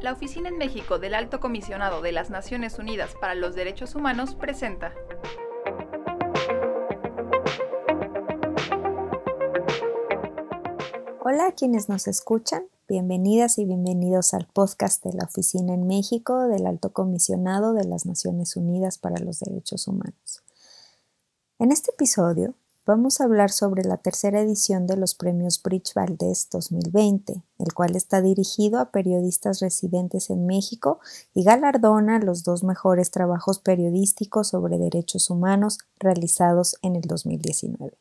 La Oficina en México del Alto Comisionado de las Naciones Unidas para los Derechos Humanos presenta Hola quienes nos escuchan, bienvenidas y bienvenidos al podcast de la Oficina en México del Alto Comisionado de las Naciones Unidas para los Derechos Humanos. En este episodio vamos a hablar sobre la tercera edición de los premios Bridge Valdés 2020, el cual está dirigido a periodistas residentes en México y galardona los dos mejores trabajos periodísticos sobre derechos humanos realizados en el 2019.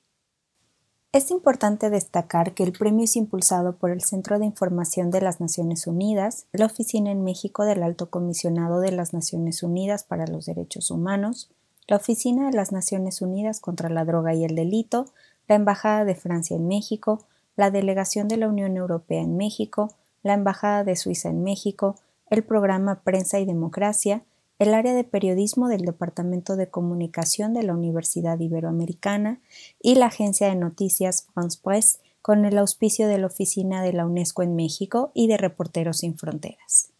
Es importante destacar que el premio es impulsado por el Centro de Información de las Naciones Unidas, la Oficina en México del Alto Comisionado de las Naciones Unidas para los Derechos Humanos, la Oficina de las Naciones Unidas contra la Droga y el Delito, la Embajada de Francia en México, la Delegación de la Unión Europea en México, la Embajada de Suiza en México, el programa Prensa y Democracia, el área de periodismo del Departamento de Comunicación de la Universidad Iberoamericana y la agencia de noticias France Presse con el auspicio de la Oficina de la UNESCO en México y de Reporteros Sin Fronteras.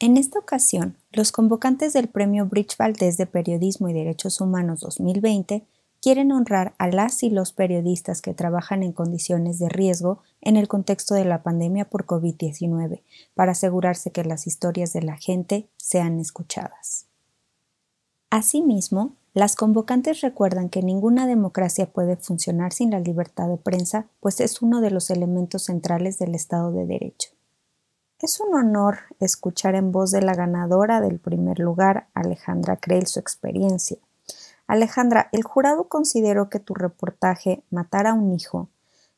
En esta ocasión, los convocantes del Premio Bridge Valdés de Periodismo y Derechos Humanos 2020 quieren honrar a las y los periodistas que trabajan en condiciones de riesgo en el contexto de la pandemia por COVID-19, para asegurarse que las historias de la gente sean escuchadas. Asimismo, las convocantes recuerdan que ninguna democracia puede funcionar sin la libertad de prensa, pues es uno de los elementos centrales del Estado de Derecho. Es un honor escuchar en voz de la ganadora del primer lugar, Alejandra Creel, su experiencia, Alejandra, el jurado consideró que tu reportaje Matar a un hijo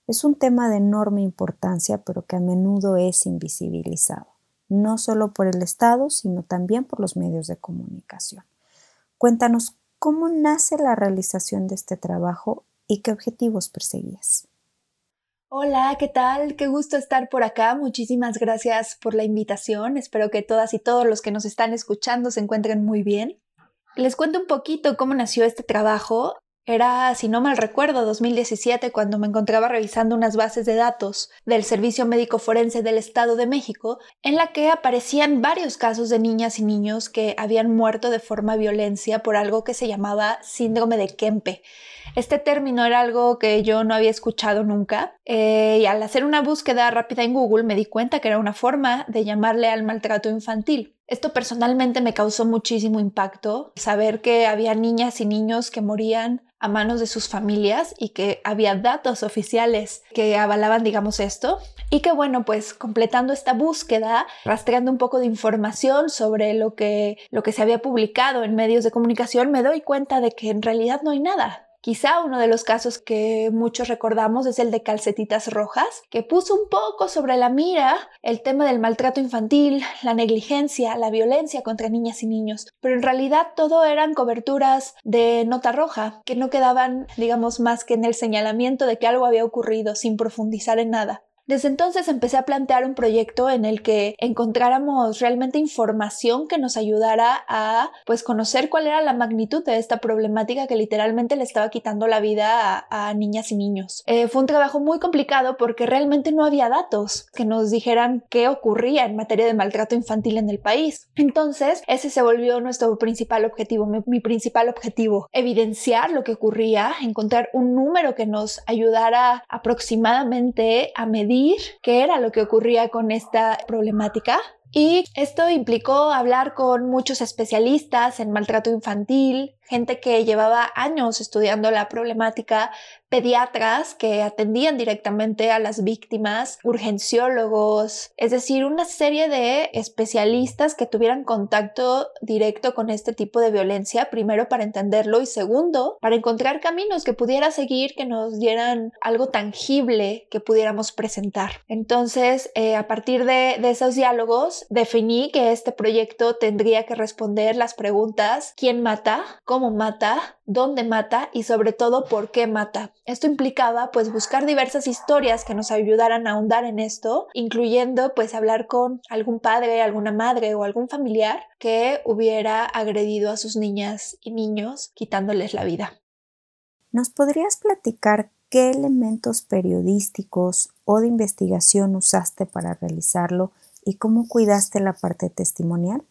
es un tema de enorme importancia, pero que a menudo es invisibilizado, no solo por el Estado, sino también por los medios de comunicación. Cuéntanos cómo nace la realización de este trabajo y qué objetivos perseguías. Hola, ¿qué tal? Qué gusto estar por acá. Muchísimas gracias por la invitación. Espero que todas y todos los que nos están escuchando se encuentren muy bien. Les cuento un poquito cómo nació este trabajo. Era, si no mal recuerdo, 2017 cuando me encontraba revisando unas bases de datos del Servicio Médico Forense del Estado de México, en la que aparecían varios casos de niñas y niños que habían muerto de forma violencia por algo que se llamaba síndrome de Kempe. Este término era algo que yo no había escuchado nunca eh, y al hacer una búsqueda rápida en Google me di cuenta que era una forma de llamarle al maltrato infantil. Esto personalmente me causó muchísimo impacto, saber que había niñas y niños que morían a manos de sus familias y que había datos oficiales que avalaban, digamos, esto. Y que bueno, pues completando esta búsqueda, rastreando un poco de información sobre lo que, lo que se había publicado en medios de comunicación, me doy cuenta de que en realidad no hay nada. Quizá uno de los casos que muchos recordamos es el de Calcetitas Rojas, que puso un poco sobre la mira el tema del maltrato infantil, la negligencia, la violencia contra niñas y niños, pero en realidad todo eran coberturas de nota roja, que no quedaban, digamos, más que en el señalamiento de que algo había ocurrido sin profundizar en nada. Desde entonces empecé a plantear un proyecto en el que encontráramos realmente información que nos ayudara a pues conocer cuál era la magnitud de esta problemática que literalmente le estaba quitando la vida a, niñas y niños. Eh, fue un trabajo muy complicado porque realmente no había datos que nos dijeran qué ocurría en materia de maltrato infantil en el país. Entonces ese se volvió nuestro principal objetivo, mi, mi principal objetivo, evidenciar lo que ocurría, encontrar un número que nos ayudara aproximadamente a medir qué era lo que ocurría con esta problemática. Y esto implicó hablar con muchos especialistas en maltrato infantil, gente que llevaba años estudiando la problemática, pediatras que atendían directamente a las víctimas, urgenciólogos, es decir, una serie de especialistas que tuvieran contacto directo con este tipo de violencia, primero para entenderlo y segundo, para encontrar caminos que pudiera seguir que nos dieran algo tangible que pudiéramos presentar. Entonces, eh, a partir de, esos diálogos, definí que este proyecto tendría que responder las preguntas ¿quién mata? Mata, dónde mata y sobre todo por qué mata. Esto implicaba pues buscar diversas historias que nos ayudaran a ahondar en esto, incluyendo pues hablar con algún padre, alguna madre o algún familiar que hubiera agredido a sus niñas y niños quitándoles la vida. ¿Nos podrías platicar qué elementos periodísticos o de investigación usaste para realizarlo y cómo cuidaste la parte testimonial?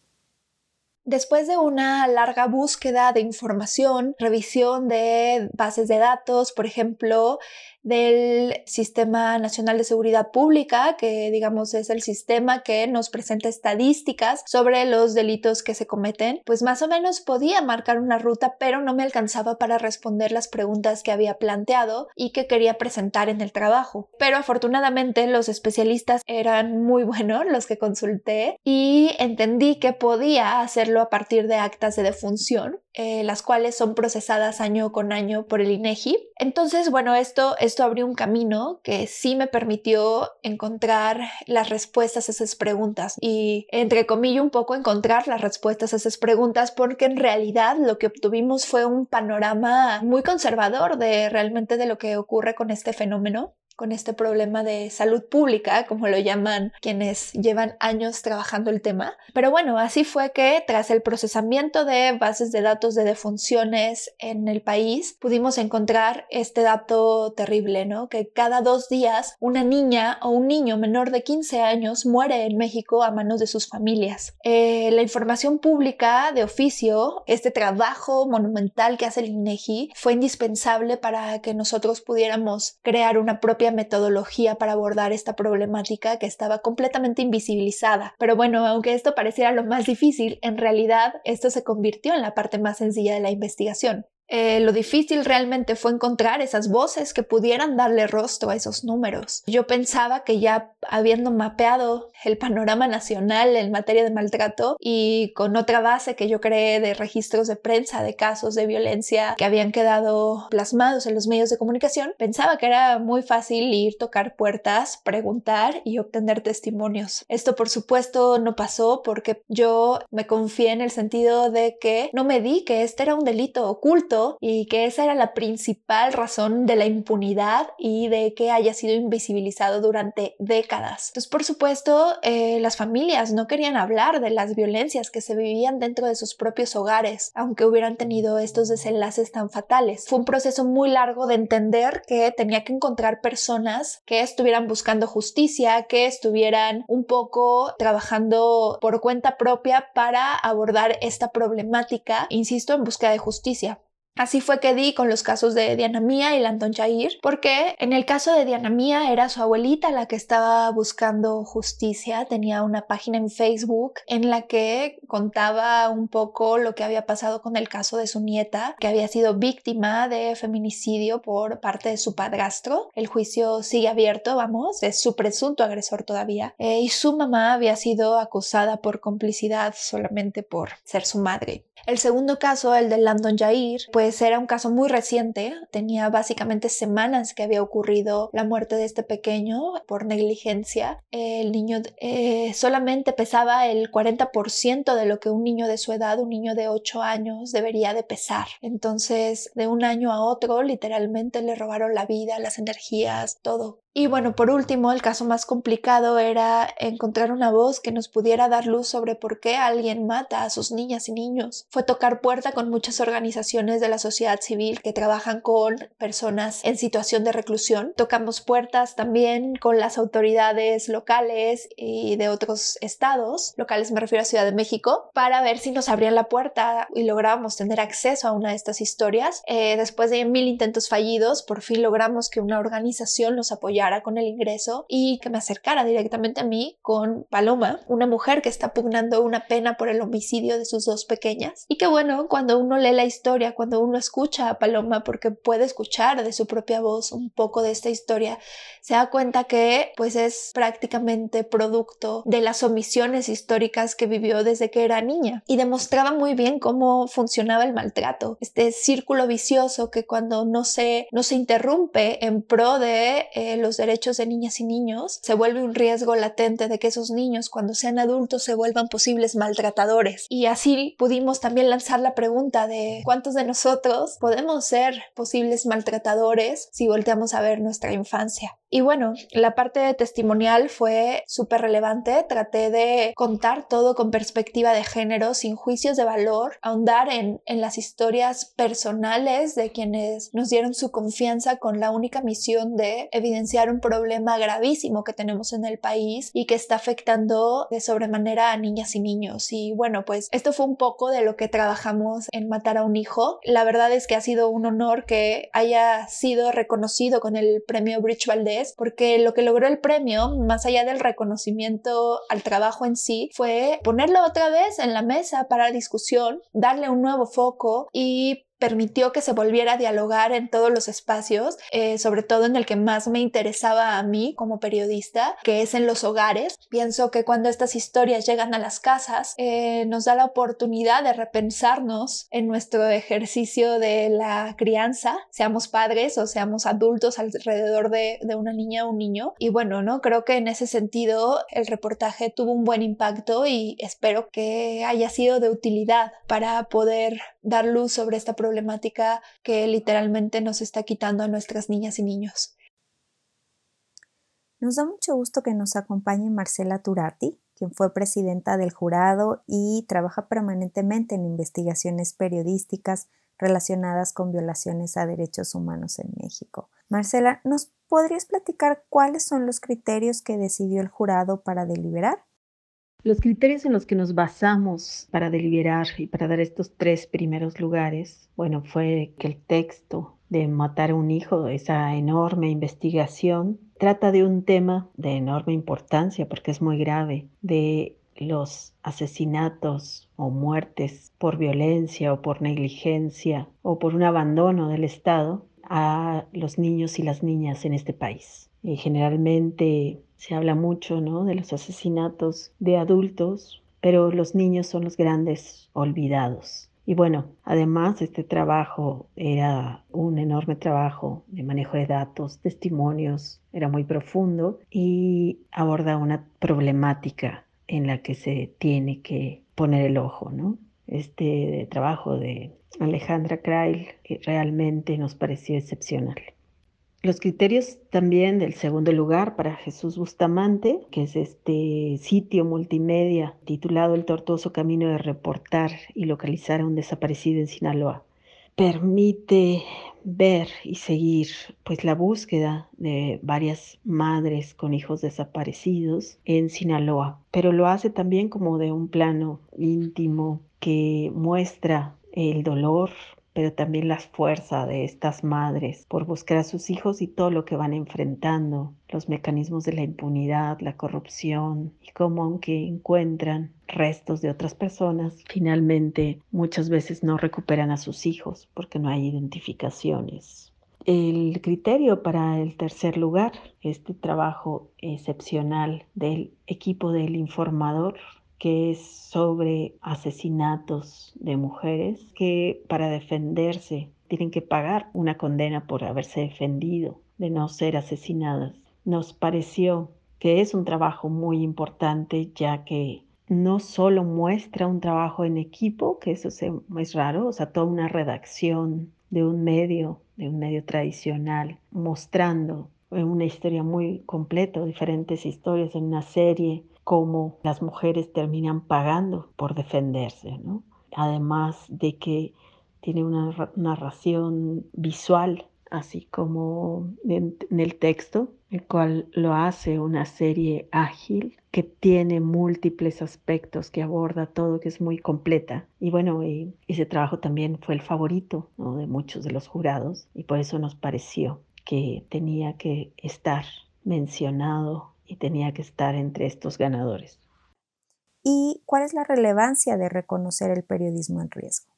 Después de una larga búsqueda de información, revisión de bases de datos, por ejemplo, del Sistema Nacional de Seguridad Pública, que digamos es el sistema que nos presenta estadísticas sobre los delitos que se cometen, pues más o menos podía marcar una ruta, pero no me alcanzaba para responder las preguntas que había planteado y que quería presentar en el trabajo. Pero afortunadamente los especialistas eran muy buenos, los que consulté, y entendí que podía hacerlo a partir de actas de defunción eh, las cuales son procesadas año con año por el INEGI. Entonces, bueno, esto, esto abrió un camino que sí me permitió encontrar las respuestas a esas preguntas y, entre comillas, un poco encontrar las respuestas a esas preguntas porque en realidad lo que obtuvimos fue un panorama muy conservador de realmente de lo que ocurre con este fenómeno con este problema de salud pública, como lo llaman quienes llevan años trabajando el tema. Pero bueno, así fue que tras el procesamiento de bases de datos de defunciones en el país, pudimos encontrar este dato terrible, ¿no? Que cada dos días una niña o un niño menor de 15 años muere en México a manos de sus familias. Eh, la información pública de oficio, este trabajo monumental que hace el INEGI, fue indispensable para que nosotros pudiéramos crear una propia metodología para abordar esta problemática que estaba completamente invisibilizada. Pero bueno, aunque esto pareciera lo más difícil, en realidad esto se convirtió en la parte más sencilla de la investigación. Eh, lo difícil realmente fue encontrar esas voces que pudieran darle rostro a esos números. Yo pensaba que ya habiendo mapeado el panorama nacional en materia de maltrato y con otra base que yo creé de registros de prensa de casos de violencia que habían quedado plasmados en los medios de comunicación, pensaba que era muy fácil ir, tocar puertas, preguntar y obtener testimonios. Esto por supuesto no pasó porque yo me confié en el sentido de que no me di que este era un delito oculto y que esa era la principal razón de la impunidad y de que haya sido invisibilizado durante décadas. Entonces, por supuesto, eh, las familias no querían hablar de las violencias que se vivían dentro de sus propios hogares, aunque hubieran tenido estos desenlaces tan fatales. Fue un proceso muy largo de entender que tenía que encontrar personas que estuvieran buscando justicia, que estuvieran un poco trabajando por cuenta propia para abordar esta problemática, insisto, en búsqueda de justicia. Así fue que di con los casos de Diana Mía y Landon Jair, porque en el caso de Diana Mía era su abuelita la que estaba buscando justicia, tenía una página en Facebook en la que contaba un poco lo que había pasado con el caso de su nieta, que había sido víctima de feminicidio por parte de su padrastro. El juicio sigue abierto, vamos, es su presunto agresor todavía, eh, y su mamá había sido acusada por complicidad solamente por ser su madre. El segundo caso, el de Landon Jair, pues era un caso muy reciente, tenía básicamente semanas que había ocurrido la muerte de este pequeño por negligencia. El niño eh, solamente pesaba el 40% de lo que un niño de su edad, un niño de 8 años, debería de pesar. Entonces, de un año a otro, literalmente le robaron la vida, las energías, todo. Y bueno, por último, el caso más complicado era encontrar una voz que nos pudiera dar luz sobre por qué alguien mata a sus niñas y niños. Fue tocar puerta con muchas organizaciones de la sociedad civil que trabajan con personas en situación de reclusión. Tocamos puertas también con las autoridades locales y de otros estados, locales me refiero a Ciudad de México, para ver si nos abrían la puerta y lográbamos tener acceso a una de estas historias. Eh, después de mil intentos fallidos, por fin logramos que una organización nos apoyara con el ingreso y que me acercara directamente a mí con Paloma, una mujer que está pugnando una pena por el homicidio de sus dos pequeñas. Y que bueno, cuando uno lee la historia, cuando uno escucha a Paloma, porque puede escuchar de su propia voz un poco de esta historia, se da cuenta que pues es prácticamente producto de las omisiones históricas que vivió desde que era niña y demostraba muy bien cómo funcionaba el maltrato, este círculo vicioso que cuando no se, no se interrumpe en pro de eh, los derechos de niñas y niños, se vuelve un riesgo latente de que esos niños cuando sean adultos se vuelvan posibles maltratadores. Y así pudimos también lanzar la pregunta de cuántos de nosotros podemos ser posibles maltratadores si volteamos a ver nuestra infancia. Y bueno, la parte testimonial fue súper relevante. Traté de contar todo con perspectiva de género, sin juicios de valor, ahondar en, en las historias personales de quienes nos dieron su confianza con la única misión de evidenciar un problema gravísimo que tenemos en el país y que está afectando de sobremanera a niñas y niños. Y bueno, pues esto fue un poco de lo que trabajamos en Matar a un Hijo. La verdad es que ha sido un honor que haya sido reconocido con el premio Bridge Valdez porque lo que logró el premio, más allá del reconocimiento al trabajo en sí, fue ponerlo otra vez en la mesa para discusión, darle un nuevo foco y permitió que se volviera a dialogar en todos los espacios, eh, sobre todo en el que más me interesaba a mí como periodista, que es en los hogares. Pienso que cuando estas historias llegan a las casas, eh, nos da la oportunidad de repensarnos en nuestro ejercicio de la crianza, seamos padres o seamos adultos alrededor de, de una niña o un niño. Y bueno, ¿no? Creo que en ese sentido el reportaje tuvo un buen impacto y espero que haya sido de utilidad para poder dar luz sobre esta problemática que literalmente nos está quitando a nuestras niñas y niños. Nos da mucho gusto que nos acompañe Marcela Turati, quien fue presidenta del jurado y trabaja permanentemente en investigaciones periodísticas relacionadas con violaciones a derechos humanos en México. Marcela, ¿nos podrías platicar cuáles son los criterios que decidió el jurado para deliberar? Los criterios en los que nos basamos para deliberar y para dar estos tres primeros lugares, bueno, fue que el texto de Matar a un hijo, esa enorme investigación, trata de un tema de enorme importancia porque es muy grave, de los asesinatos o muertes por violencia o por negligencia o por un abandono del Estado a los niños y las niñas en este país. Y generalmente se habla mucho ¿no? de los asesinatos de adultos, pero los niños son los grandes olvidados. Y bueno, además este trabajo era un enorme trabajo de manejo de datos, testimonios, era muy profundo y aborda una problemática en la que se tiene que poner el ojo, ¿no? Este trabajo de Alejandra Krail realmente nos pareció excepcional. Los criterios también del segundo lugar para Jesús Bustamante, que es este sitio multimedia titulado El tortuoso camino de reportar y localizar a un desaparecido en Sinaloa, permite ver y seguir pues la búsqueda de varias madres con hijos desaparecidos en Sinaloa, pero lo hace también como de un plano íntimo que muestra el dolor, pero también la fuerza de estas madres por buscar a sus hijos y todo lo que van enfrentando, los mecanismos de la impunidad, la corrupción y cómo aunque encuentran restos de otras personas, finalmente muchas veces no recuperan a sus hijos porque no hay identificaciones. El criterio para el tercer lugar, este trabajo excepcional del equipo del informador que es sobre asesinatos de mujeres que para defenderse tienen que pagar una condena por haberse defendido de no ser asesinadas. Nos pareció que es un trabajo muy importante ya que no solo muestra un trabajo en equipo, que eso es raro, o sea, toda una redacción de un medio, de un medio tradicional, mostrando una historia muy completa, diferentes historias en una serie, cómo las mujeres terminan pagando por defenderse, ¿no? Además de que tiene una narración visual, así como en, el texto, el cual lo hace una serie ágil que tiene múltiples aspectos, que aborda todo, que es muy completa. Y bueno, ese trabajo también fue el favorito de muchos de los jurados y por eso nos pareció que tenía que estar mencionado y tenía que estar entre estos ganadores. ¿Y cuál es la relevancia de reconocer el periodismo en riesgo?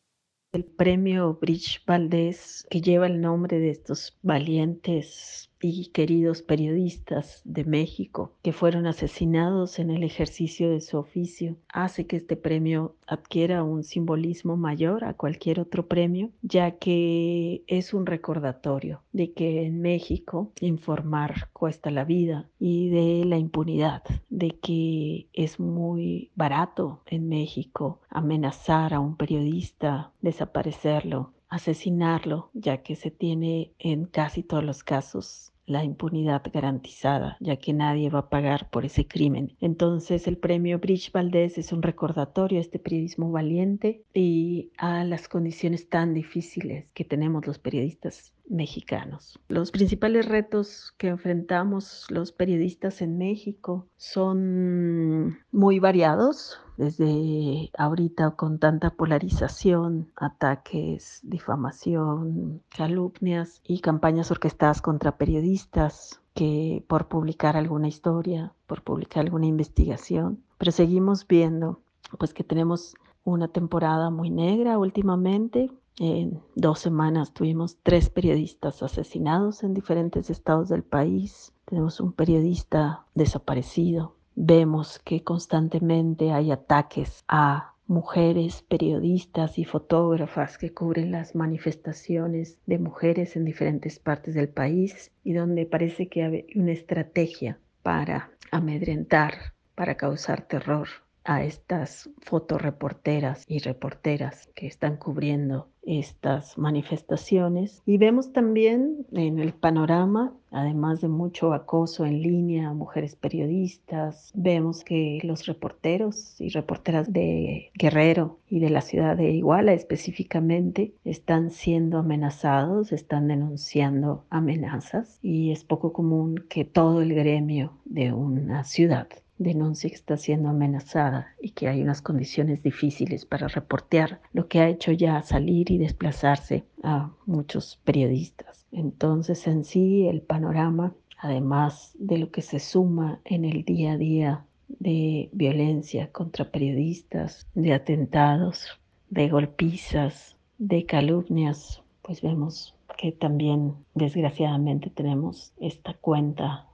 El premio Bridge Valdés, que lleva el nombre de estos valientes y queridos periodistas de México que fueron asesinados en el ejercicio de su oficio hace que este premio adquiera un simbolismo mayor a cualquier otro premio, ya que es un recordatorio de que en México informar cuesta la vida y de la impunidad, de que es muy barato en México amenazar a un periodista, desaparecerlo, asesinarlo, ya que se tiene en casi todos los casos la impunidad garantizada, ya que nadie va a pagar por ese crimen. Entonces el premio Bridge Valdés es un recordatorio a este periodismo valiente y a las condiciones tan difíciles que tenemos los periodistas mexicanos. Los principales retos que enfrentamos los periodistas en México son muy variados, desde ahorita con tanta polarización, ataques, difamación, calumnias y campañas orquestadas contra periodistas que por publicar alguna historia, por publicar alguna investigación, pero seguimos viendo pues que tenemos una temporada muy negra últimamente en dos semanas tuvimos tres periodistas asesinados en diferentes estados del país. Tenemos un periodista desaparecido. Vemos que constantemente hay ataques a mujeres, periodistas y fotógrafas que cubren las manifestaciones de mujeres en diferentes partes del país y donde parece que hay una estrategia para amedrentar, para causar terror a estas fotoreporteras y reporteras que están cubriendo estas manifestaciones. Y vemos también en el panorama, además de mucho acoso en línea a mujeres periodistas, vemos que los reporteros y reporteras de Guerrero y de la ciudad de Iguala específicamente están siendo amenazados, están denunciando amenazas y es poco común que todo el gremio de una ciudad denuncia que está siendo amenazada y que hay unas condiciones difíciles para reportear, lo que ha hecho ya salir y desplazarse a muchos periodistas. Entonces, en sí, el panorama, además de lo que se suma en el día a día de violencia contra periodistas, de atentados, de golpizas, de calumnias, pues vemos que también desgraciadamente tenemos esta cuenta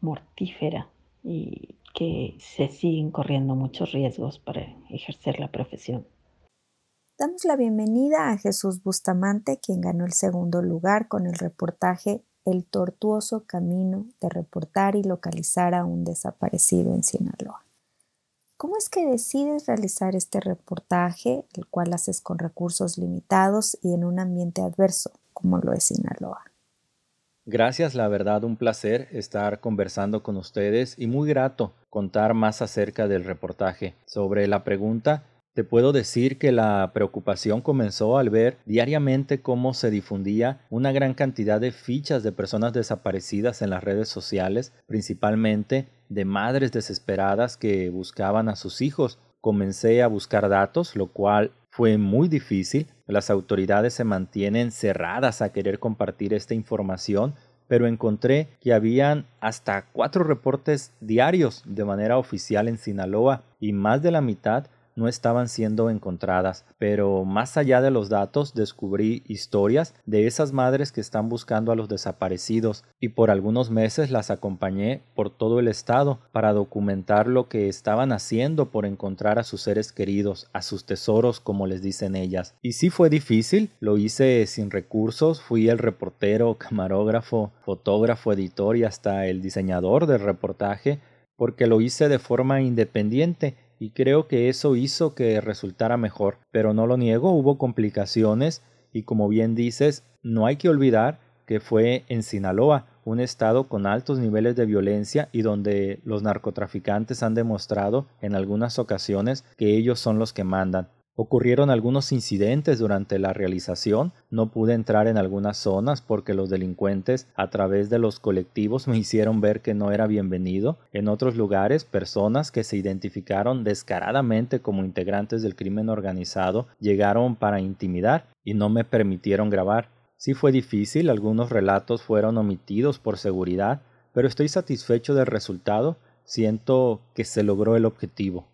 mortífera y que se siguen corriendo muchos riesgos para ejercer la profesión. Damos la bienvenida a Jesús Bustamante, quien ganó el segundo lugar con el reportaje El tortuoso camino de reportar y localizar a un desaparecido en Sinaloa. ¿Cómo es que decides realizar este reportaje, el cual haces con recursos limitados y en un ambiente adverso, como lo es Sinaloa? Gracias, la verdad, un placer estar conversando con ustedes y muy grato contar más acerca del reportaje. Sobre la pregunta, te puedo decir que la preocupación comenzó al ver diariamente cómo se difundía una gran cantidad de fichas de personas desaparecidas en las redes sociales, principalmente de madres desesperadas que buscaban a sus hijos. Comencé a buscar datos, lo cual fue muy difícil. Las autoridades se mantienen cerradas a querer compartir esta información, pero encontré que habían hasta cuatro reportes diarios de manera oficial en Sinaloa y más de la mitad no estaban siendo encontradas, pero más allá de los datos descubrí historias de esas madres que están buscando a los desaparecidos. Y por algunos meses las acompañé por todo el estado para documentar lo que estaban haciendo por encontrar a sus seres queridos, a sus tesoros como les dicen ellas. Y sí fue difícil, lo hice sin recursos, fui el reportero, camarógrafo, fotógrafo, editor y hasta el diseñador del reportaje porque lo hice de forma independiente y creo que eso hizo que resultara mejor. Pero no lo niego, hubo complicaciones y como bien dices, no hay que olvidar que fue en Sinaloa, un estado con altos niveles de violencia y donde los narcotraficantes han demostrado en algunas ocasiones que ellos son los que mandan. Ocurrieron algunos incidentes durante la realización, no pude entrar en algunas zonas porque los delincuentes a través de los colectivos me hicieron ver que no era bienvenido. En otros lugares, personas que se identificaron descaradamente como integrantes del crimen organizado llegaron para intimidar y no me permitieron grabar. Sí fue difícil, algunos relatos fueron omitidos por seguridad, pero estoy satisfecho del resultado, siento que se logró el objetivo.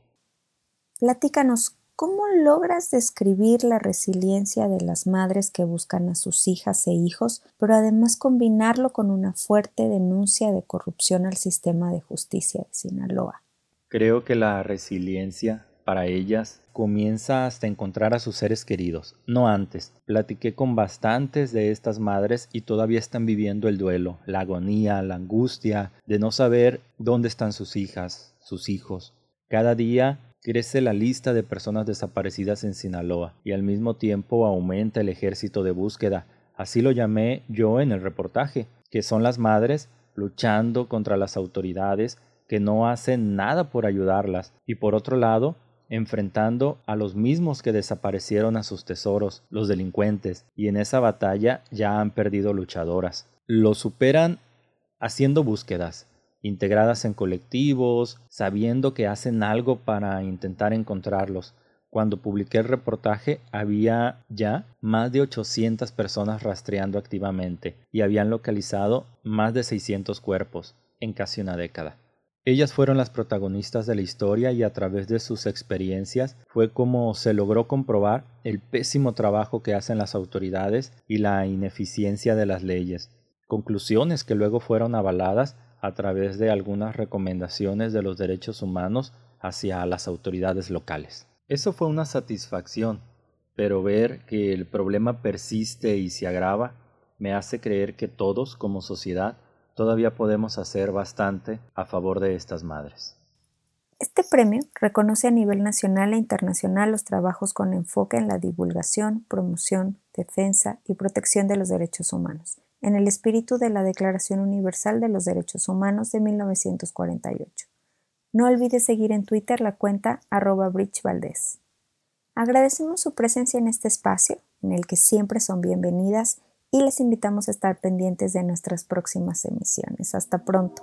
Platícanos ¿Cómo logras describir la resiliencia de las madres que buscan a sus hijas e hijos, pero además combinarlo con una fuerte denuncia de corrupción al sistema de justicia de Sinaloa? Creo que la resiliencia para ellas comienza hasta encontrar a sus seres queridos, no antes. Platiqué con bastantes de estas madres y todavía están viviendo el duelo, la agonía, la angustia de no saber dónde están sus hijas, sus hijos. Cada día Crece la lista de personas desaparecidas en Sinaloa y al mismo tiempo aumenta el ejército de búsqueda. Así lo llamé yo en el reportaje, que son las madres luchando contra las autoridades que no hacen nada por ayudarlas y por otro lado enfrentando a los mismos que desaparecieron a sus tesoros, los delincuentes, y en esa batalla ya han perdido luchadoras. Lo superan haciendo búsquedas, integradas en colectivos, sabiendo que hacen algo para intentar encontrarlos. Cuando publiqué el reportaje había ya más de 800 personas rastreando activamente y habían localizado más de 600 cuerpos en casi una década. Ellas fueron las protagonistas de la historia y a través de sus experiencias fue como se logró comprobar el pésimo trabajo que hacen las autoridades y la ineficiencia de las leyes, conclusiones que luego fueron avaladas a través de algunas recomendaciones de los derechos humanos hacia las autoridades locales. Eso fue una satisfacción, pero ver que el problema persiste y se agrava me hace creer que todos como sociedad todavía podemos hacer bastante a favor de estas madres. Este premio reconoce a nivel nacional e internacional los trabajos con enfoque en la divulgación, promoción, defensa y protección de los derechos humanos, en el espíritu de la Declaración Universal de los Derechos Humanos de 1948. No olvides seguir en Twitter la cuenta arroba. Agradecemos su presencia en este espacio, en el que siempre son bienvenidas y les invitamos a estar pendientes de nuestras próximas emisiones. Hasta pronto.